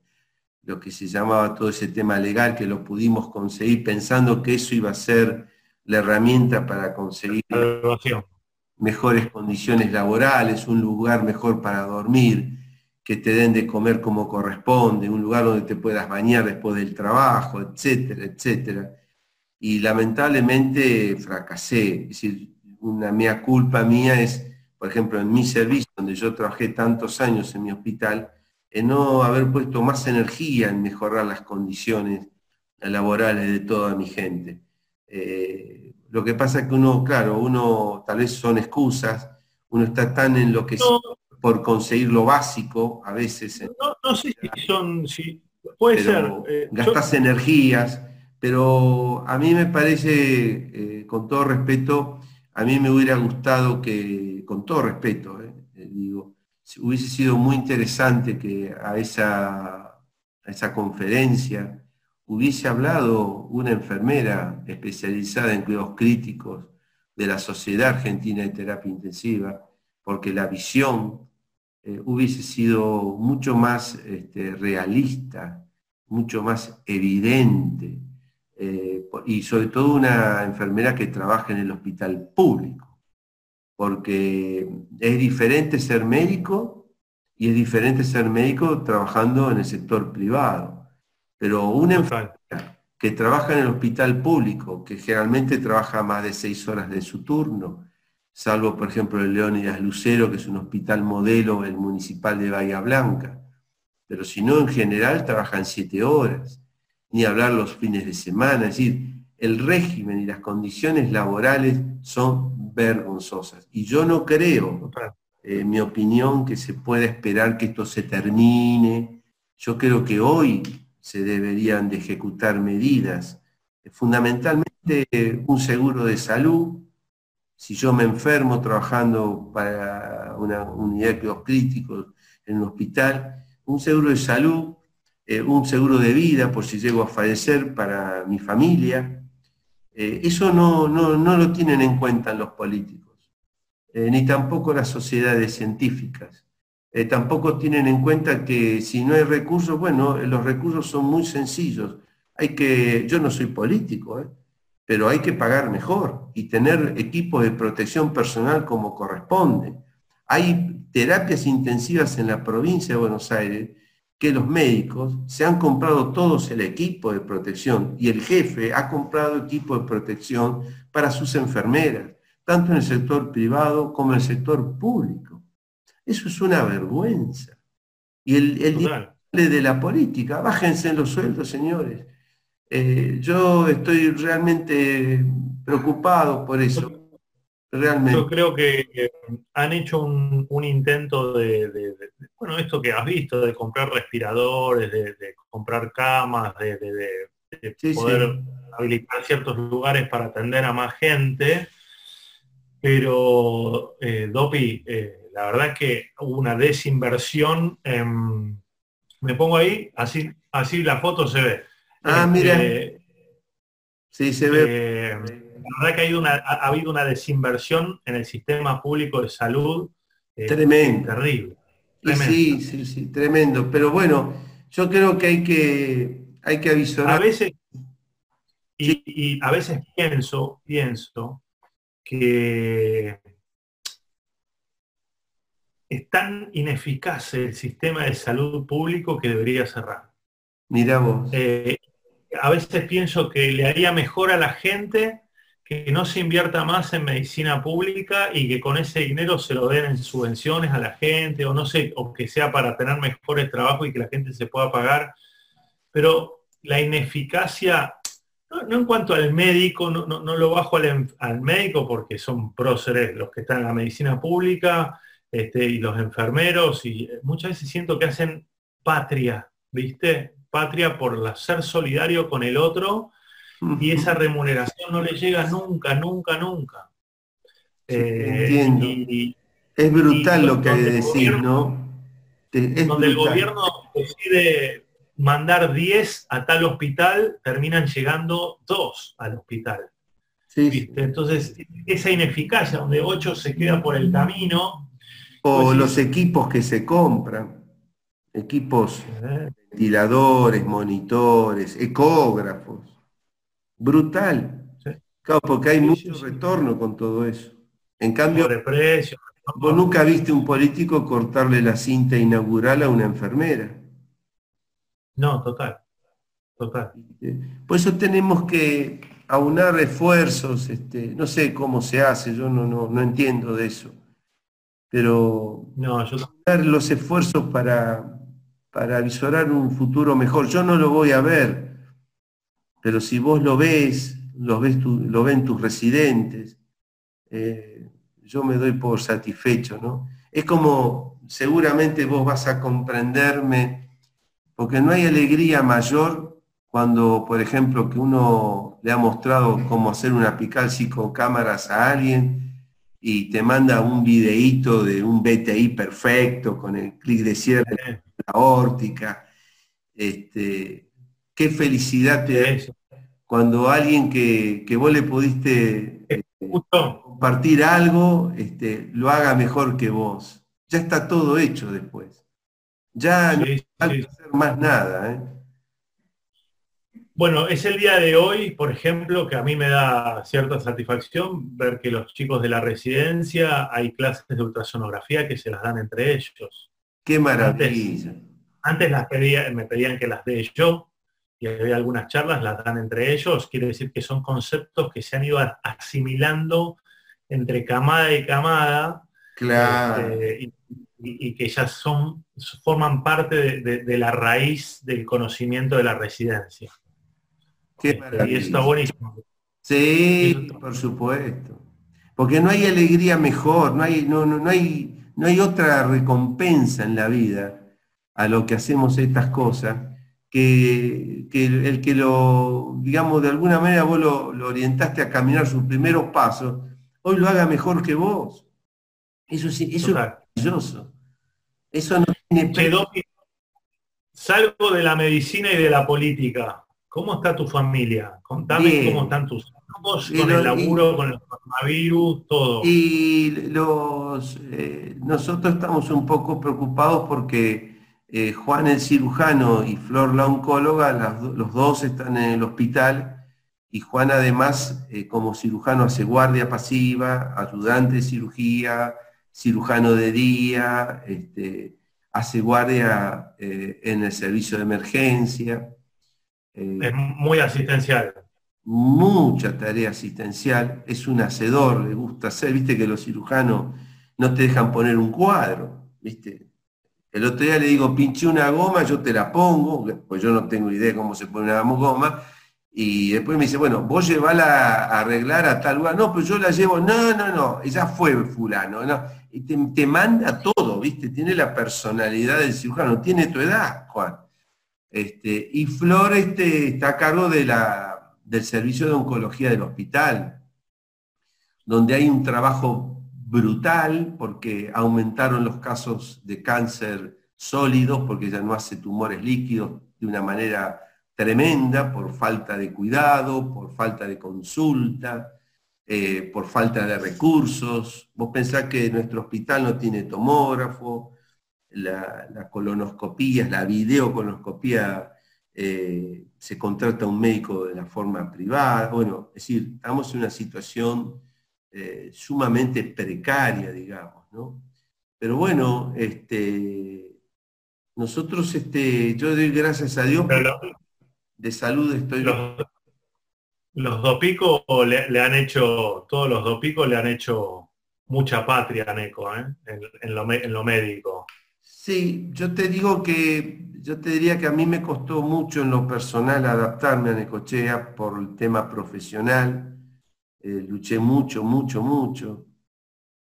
lo que se llamaba todo ese tema legal, que lo pudimos conseguir pensando que eso iba a ser la herramienta para conseguir mejores condiciones laborales, un lugar mejor para dormir, que te den de comer como corresponde, un lugar donde te puedas bañar después del trabajo, etcétera, etcétera. Y lamentablemente fracasé. Es decir, una mea culpa mía es, por ejemplo, en mi servicio, donde yo trabajé tantos años en mi hospital, en no haber puesto más energía en mejorar las condiciones laborales de toda mi gente. Eh, lo que pasa es que uno, claro, uno tal vez son excusas, uno está tan en lo que por conseguir lo básico a veces. No, sé si son, si puede ser. Eh, gastas energías, pero a mí me parece, eh, con todo respeto, a mí me hubiera gustado que, con todo respeto, digo, hubiese sido muy interesante que a esa, a esa conferencia hubiese hablado una enfermera especializada en cuidados críticos de la Sociedad Argentina de Terapia Intensiva, porque la visión eh, hubiese sido mucho más este, realista, mucho más evidente, eh, y sobre todo una enfermera que trabaja en el hospital público, porque es diferente ser médico y es diferente ser médico trabajando en el sector privado. Pero una enfermera que trabaja en el hospital público, que generalmente trabaja más de seis horas de su turno, salvo por ejemplo el Leónidas Lucero, que es un hospital modelo, el municipal de Bahía Blanca, pero si no, en general trabajan siete horas, ni hablar los fines de semana, es decir, el régimen y las condiciones laborales son vergonzosas. Y yo no creo, en mi opinión, que se pueda esperar que esto se termine. Yo creo que hoy se deberían de ejecutar medidas, fundamentalmente un seguro de salud. Si yo me enfermo trabajando para una unidad de cuidados críticos en un hospital, un seguro de salud, eh, un seguro de vida por si llego a fallecer para mi familia. Eh, eso no, no, lo tienen en cuenta los políticos, eh, ni tampoco las sociedades científicas. Tampoco tienen en cuenta que si no hay recursos, bueno, los recursos son muy sencillos. Hay que, yo no soy político. Pero hay que pagar mejor y tener equipos de protección personal como corresponde. Hay terapias intensivas en la provincia de Buenos Aires que los médicos se han comprado todos el equipo de protección y el jefe ha comprado equipo de protección para sus enfermeras, tanto en el sector privado como en el sector público. Eso es una vergüenza. Y el, el de la política, bájense en los sueldos, señores. Eh, yo estoy realmente preocupado por eso. Realmente. Yo creo que han hecho un, intento de, bueno, esto que has visto, de comprar respiradores, de, comprar camas, de, poder habilitar ciertos lugares para atender a más gente. Pero, eh, Dopi, eh, la verdad es que hubo una desinversión. me pongo ahí, así, así la foto se ve. Ah, mira. Eh, sí, se ve. Eh, la verdad que ha habido, una, ha habido una desinversión en el sistema público de salud. Eh, tremendo. Terrible. Sí, sí, sí, tremendo. Pero bueno, yo creo que hay que, hay que avisar. A veces, y, y a veces pienso, pienso que es tan ineficaz el sistema de salud público que debería cerrar. Mira vos. Eh, a veces pienso que le haría mejor a la gente que no se invierta más en medicina pública y que con ese dinero se lo den en subvenciones a la gente o no sé, o que sea para tener mejores trabajos y que la gente se pueda pagar. Pero la ineficacia, no, en cuanto al médico, no, lo bajo al, médico porque son próceres los que están en la medicina pública, este, y los enfermeros, y muchas veces siento que hacen patria, ¿viste? Patria por ser solidario con el otro y esa remuneración no le llega nunca, nunca, nunca. Eh, entiendo. es brutal lo que hay de decir, ¿no? donde el gobierno decide mandar 10 a tal hospital, terminan llegando 2 al hospital. Entonces, esa ineficacia, donde 8 se queda por el camino, o pues los equipos que se compran, equipos ventiladores, monitores, ecógrafos. Brutal. Claro, porque hay mucho retorno con todo eso. En cambio, precio. vos nunca viste un político cortarle la cinta inaugural a una enfermera. No, total. Total. Por eso tenemos que aunar esfuerzos, este, no sé cómo se hace, yo no, no, no entiendo de eso. Pero no, yo... los esfuerzos para, para visorar un futuro mejor. Yo no lo voy a ver, pero si vos lo ves, lo, ves lo ven tus residentes, eh, yo me doy por satisfecho, ¿no? Es como, seguramente vos vas a comprenderme, porque no hay alegría mayor cuando, por ejemplo, que uno le ha mostrado cómo hacer una picalci con cámaras a alguien y te manda un videíto de un BTI perfecto con el clic de cierre de la órtica. Este, qué felicidad te da cuando alguien que, vos le pudiste eh, compartir algo, este, lo haga mejor que vos. Ya está todo hecho después. Ya no hay que hacer más nada. ¿eh? Bueno, es el día de hoy, por ejemplo, que a mí me da cierta satisfacción ver que los chicos de la residencia hay clases de ultrasonografía que se las dan entre ellos. Qué maravilla. Antes, las pedía, me pedían que las dé yo, y había algunas charlas, las dan entre ellos, quiere decir que son conceptos que se han ido asimilando entre camada y camada, claro. Este, y, que ya son, forman parte de, la raíz del conocimiento de la residencia. Qué este, y está buenísimo. Sí, por supuesto. Porque no hay alegría mejor, no hay, no, no, hay, no hay otra recompensa en la vida a lo que hacemos estas cosas que, el, que lo, digamos, de alguna manera vos lo, orientaste a caminar sus primeros pasos, hoy lo haga mejor que vos. Eso, sí, eso es maravilloso. Eso no tiene... salgo de la medicina y de la política. ¿Cómo está tu familia? Contame cómo están tus con el laburo, con el coronavirus, todo. Y los, eh, nosotros estamos un poco preocupados porque eh, Juan el cirujano y Flor la oncóloga, los dos están en el hospital y Juan además eh, como cirujano hace guardia pasiva, ayudante de cirugía, cirujano de día, este, hace guardia en el servicio de emergencia. es muy asistencial. Mucha tarea asistencial, es un hacedor, le gusta hacer, viste que los cirujanos no te dejan poner un cuadro, viste, el otro día le digo, pinché una goma, yo te la pongo, pues yo no tengo idea cómo se pone una goma, y después me dice, bueno, vos llevala a arreglar a tal lugar. No, pero yo la llevo, no, no, no, ella fue fulano, no. Y te, manda todo, ¿viste? Tiene la personalidad del cirujano, tiene tu edad, Juan. Este, y Flor este, está a cargo de la, del servicio de oncología del hospital, donde hay un trabajo brutal porque aumentaron los casos de cáncer sólidos, porque ya no hace tumores líquidos de una manera tremenda por falta de cuidado, por falta de consulta, eh, por falta de recursos. Vos pensás que nuestro hospital no tiene tomógrafo, la, colonoscopía, la videocolonoscopía, eh, se contrata un médico de la forma privada. Bueno, es decir, estamos en una situación eh, sumamente precaria, digamos, ¿no? Pero bueno, este, nosotros, este, yo doy gracias a Dios, de salud estoy... Los, los dopicos le, han hecho, todos los dopicos le han hecho mucha patria a Neco, ¿eh? en, lo, en lo médico. Sí, yo te digo que, yo te diría que a mí me costó mucho en lo personal adaptarme a Necochea por el tema profesional eh, luché mucho, mucho, mucho.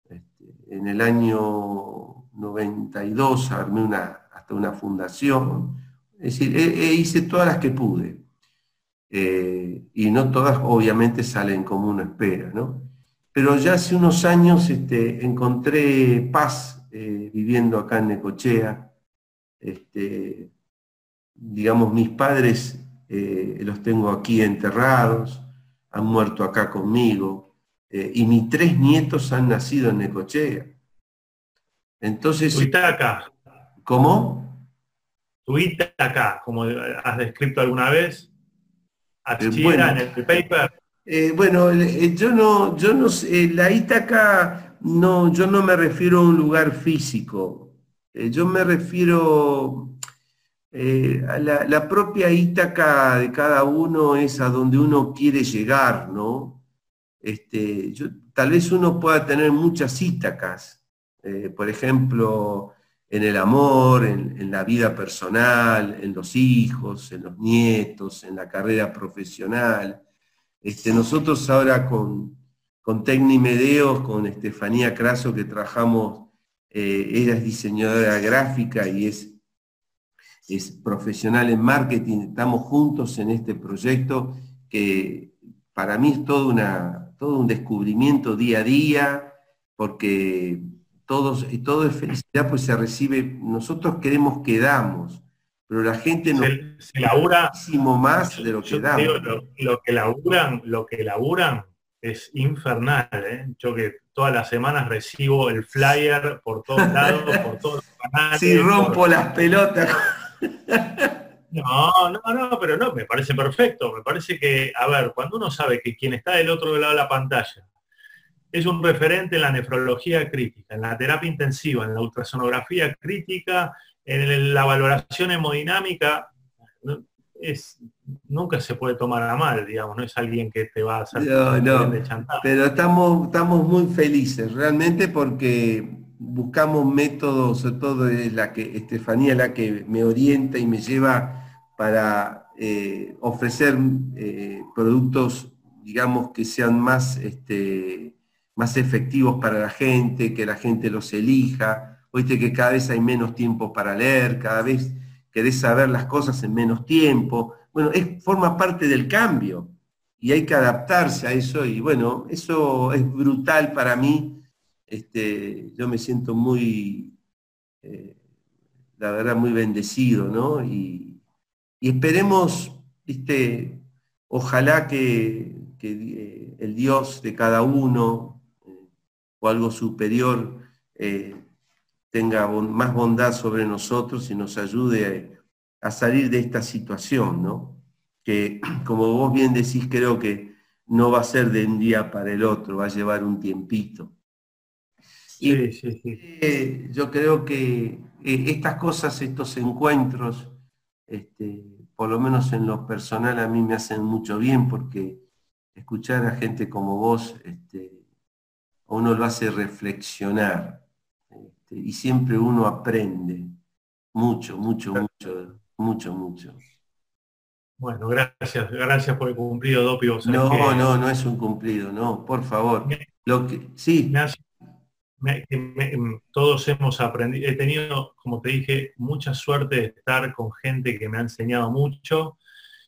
Este, en el año 92 armé una, hasta una fundación. Es decir, hice todas las que pude. Eh, y no todas obviamente salen como uno espera, ¿no? Pero ya hace unos años este, encontré paz eh, viviendo acá en Necochea. Este, digamos, mis padres los tengo aquí enterrados han muerto acá conmigo, eh, y mis tres nietos han nacido en Necochea. Entonces... ¿Tuviste acá? ¿Cómo? ¿Tuviste acá, como has descrito alguna vez? Eh, en el paper. Eh, bueno, eh, yo no, yo no sé, la Ítaca, no, yo no me refiero a un lugar físico. Eh, yo me refiero a la, propia Ítaca de cada uno es a donde uno quiere llegar, ¿no? Este, tal vez uno pueda tener muchas Ítacas, por ejemplo, en el amor, en, la vida personal, en los hijos, en los nietos, en la carrera profesional. Este, nosotros ahora con, con Tecni Medeos, con Estefanía Craso, que trabajamos, eh, ella es diseñadora gráfica y es, es profesional en marketing, estamos juntos en este proyecto que para mí es todo, una, todo un descubrimiento día a día, porque todos, y todo es felicidad, pues se recibe, nosotros queremos que damos, pero la gente no se, labura muchísimo más de lo que damos. lo, que laburan, lo que laburan es infernal, ¿eh? Yo que todas las semanas recibo el flyer por todos lados, por todos los canales. Si rompo las pelotas. No, no, no, pero no, me parece perfecto. Me parece que, a ver, cuando uno sabe que quien está del otro lado de la pantalla es un referente en la nefrología crítica, en la terapia intensiva, en la ultrasonografía crítica, en la valoración hemodinámica. Es, nunca se puede tomar a mal, digamos, no es alguien que te va a hacer no, no, Pero estamos, estamos muy felices realmente porque buscamos métodos, sobre todo es la que Estefanía la que me orienta y me lleva para eh, ofrecer eh, productos, digamos, que sean más este, más efectivos para la gente, que la gente los elija. Oíste que cada vez hay menos tiempo para leer, cada vez querés saber las cosas en menos tiempo. Bueno, forma parte del cambio y hay que adaptarse a eso y bueno, eso es brutal para mí. Este, yo me siento muy, eh, la verdad, muy bendecido, ¿no? Y, esperemos, este, ojalá que, que el Dios de cada uno, o algo superior eh, tenga más bondad sobre nosotros y nos ayude a, salir de esta situación, ¿no? Que como vos bien decís, creo que no va a ser de un día para el otro, va a llevar un tiempito. y eh, yo creo que eh, estas cosas, estos encuentros, este, por lo menos en lo personal a mí me hacen mucho bien porque escuchar a gente como vos este, uno lo hace reflexionar este, y siempre uno aprende mucho, mucho, mucho, mucho, mucho. Bueno, gracias, gracias por el cumplido, Dopio. No, no, no es un cumplido, no, por favor. Lo que, sí. todos hemos aprendido, he tenido, como te dije, mucha suerte de estar con gente que me ha enseñado mucho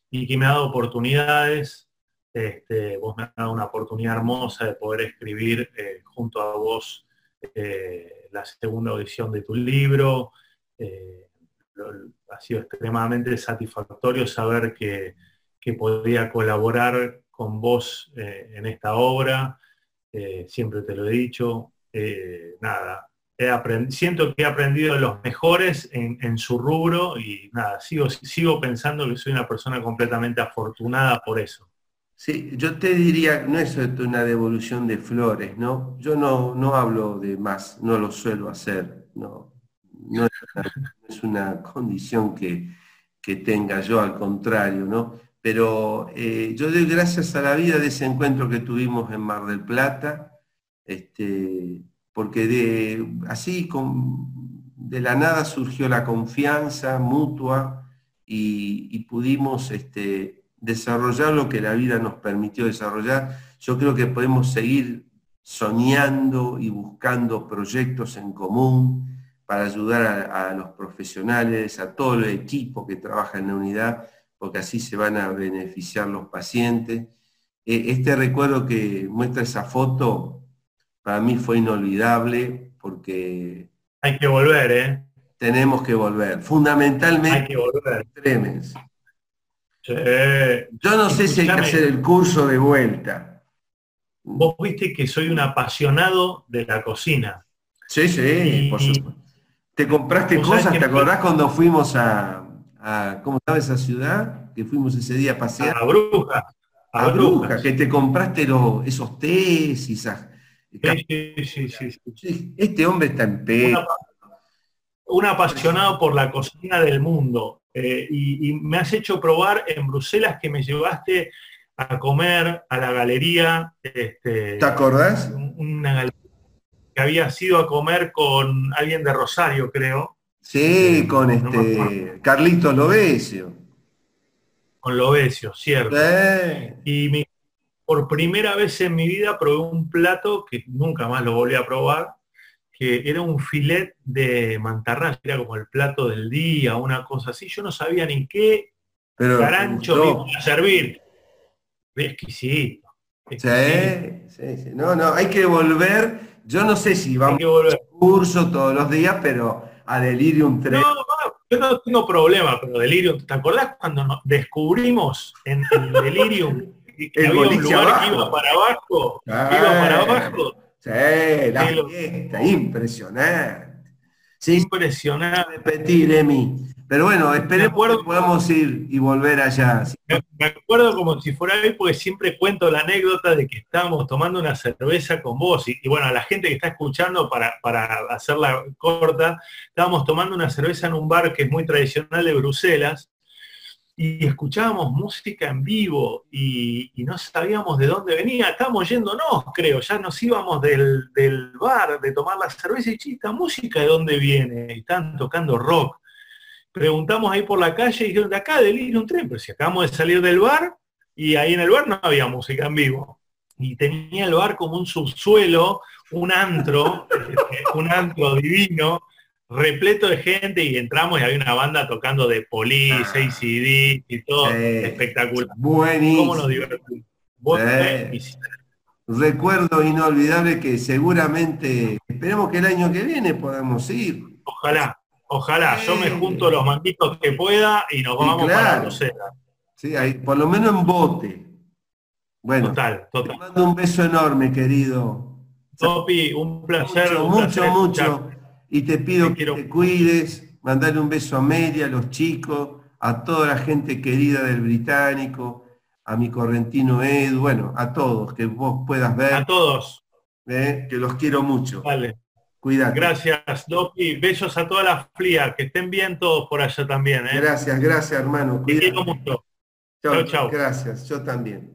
y que me ha dado oportunidades este, vos me has dado una oportunidad hermosa de poder escribir eh, junto a vos eh, la segunda edición de tu libro. Eh, ha sido extremadamente satisfactorio saber que, podía colaborar con vos en esta obra. siempre te lo he dicho. nada, siento que he aprendido los mejores en, en, su rubro y nada, sigo, sigo pensando que soy una persona completamente afortunada por eso. Sí, yo te diría, no es una devolución de flores, ¿no? Yo no, no hablo de más, no lo suelo hacer, no, no es, una, condición que, tenga yo, al contrario, ¿no? Pero eh, yo doy gracias a la vida de ese encuentro que tuvimos en Mar del Plata, este, porque de, así con, de la nada surgió la confianza mutua y, y pudimos este, desarrollar lo que la vida nos permitió desarrollar. Yo creo que podemos seguir soñando y buscando proyectos en común para ayudar a, los profesionales, a todo el equipo que trabaja en la unidad, porque así se van a beneficiar los pacientes. E, este recuerdo que muestra esa foto, para mí fue inolvidable porque... Hay que volver, ¿eh? Tenemos que volver. Fundamentalmente, hay que volver. Yo no sé si hay que hacer el curso de vuelta. Vos viste que soy un apasionado de la cocina. Sí, sí, por supuesto. ¿Te compraste cosas? ¿Te acordás cuando fuimos a, ¿cómo estaba esa ciudad? Que fuimos ese día a pasear. A bruja. a, brujas, que te compraste esos tés y esas... Sí, sí, sí, Este hombre está en pedo. Un apasionado por la cocina del mundo. Eh, y, me has hecho probar en Bruselas que me llevaste a comer a la galería. Este, ¿Te acordás? Una galería que había sido a comer con alguien de Rosario, creo. Sí, con este Carlitos Lovesio. Con Lovesio, cierto. Y por primera vez en mi vida probé un plato que nunca más lo volví a probar, que era un filet de mantarraya, era como el plato del día, una cosa así. Yo no sabía ni qué Pero carancho iba a servir. Exquisito. exquisito. Sí, sí, sí. No, no, hay que volver. Yo no sé si vamos a curso todos los días, pero a Delirium 3. No, yo no tengo problema con Delirium. ¿Te acordás cuando descubrimos en, el Delirium que el había un lugar que iba para abajo? iba para abajo. Sí, la fiesta, impresionante. Sí, impresionante. Repetir, Emi. Pero bueno, esperemos que podamos ir y volver allá. Me acuerdo como si fuera hoy, porque siempre cuento la anécdota de que estábamos tomando una cerveza con vos. Y, bueno, a la gente que está escuchando, para, para hacerla corta, estábamos tomando una cerveza en un bar que es muy tradicional de Bruselas, y escuchábamos música en vivo y, no sabíamos de dónde venía, estábamos yéndonos, creo, ya nos íbamos del, bar de tomar la cerveza y chista, música de dónde viene, están tocando rock. Preguntamos ahí por la calle y dijeron, de acá, del un tren, pero si acabamos de salir del bar y ahí en el bar no había música en vivo. Y tenía el bar como un subsuelo, un antro, un antro divino, repleto de gente y entramos y había una banda tocando de Police, ah. ACD y todo espectacular. Buenísimo. ¿Cómo nos Recuerdo inolvidable que seguramente, esperemos que el año que viene podamos ir. Ojalá, ojalá. Yo me junto los manditos que pueda y nos vamos para Bruselas. Sí, hay, por lo menos en bote. Bueno, total, total. te mando un beso enorme, querido. Topi, un placer. Mucho, mucho, mucho y te pido que te cuides, mandarle un beso a Media, a los chicos, a toda la gente querida del británico, a mi correntino Edu, bueno, a todos, que vos puedas ver. A todos. ¿eh? Que los quiero mucho. Vale. Cuídate. Gracias, Dopi. Besos a toda la flia. Que estén bien todos por allá también. ¿eh? Gracias, gracias, hermano. Te quiero mucho. Chao, chao. Gracias, yo también.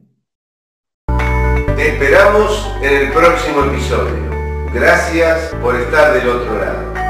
Te esperamos en el próximo episodio. Gracias por estar del otro lado.